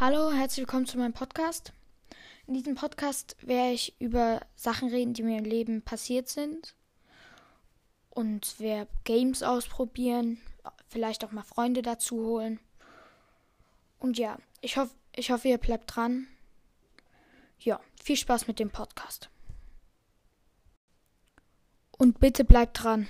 Hallo, herzlich willkommen zu meinem Podcast. In diesem Podcast werde ich über Sachen reden, die mir im Leben passiert sind. Und werde Games ausprobieren, vielleicht auch mal Freunde dazu holen. Und ja, ich hoffe, ich hoffe, ihr bleibt dran. Ja, viel Spaß mit dem Podcast. Und bitte bleibt dran.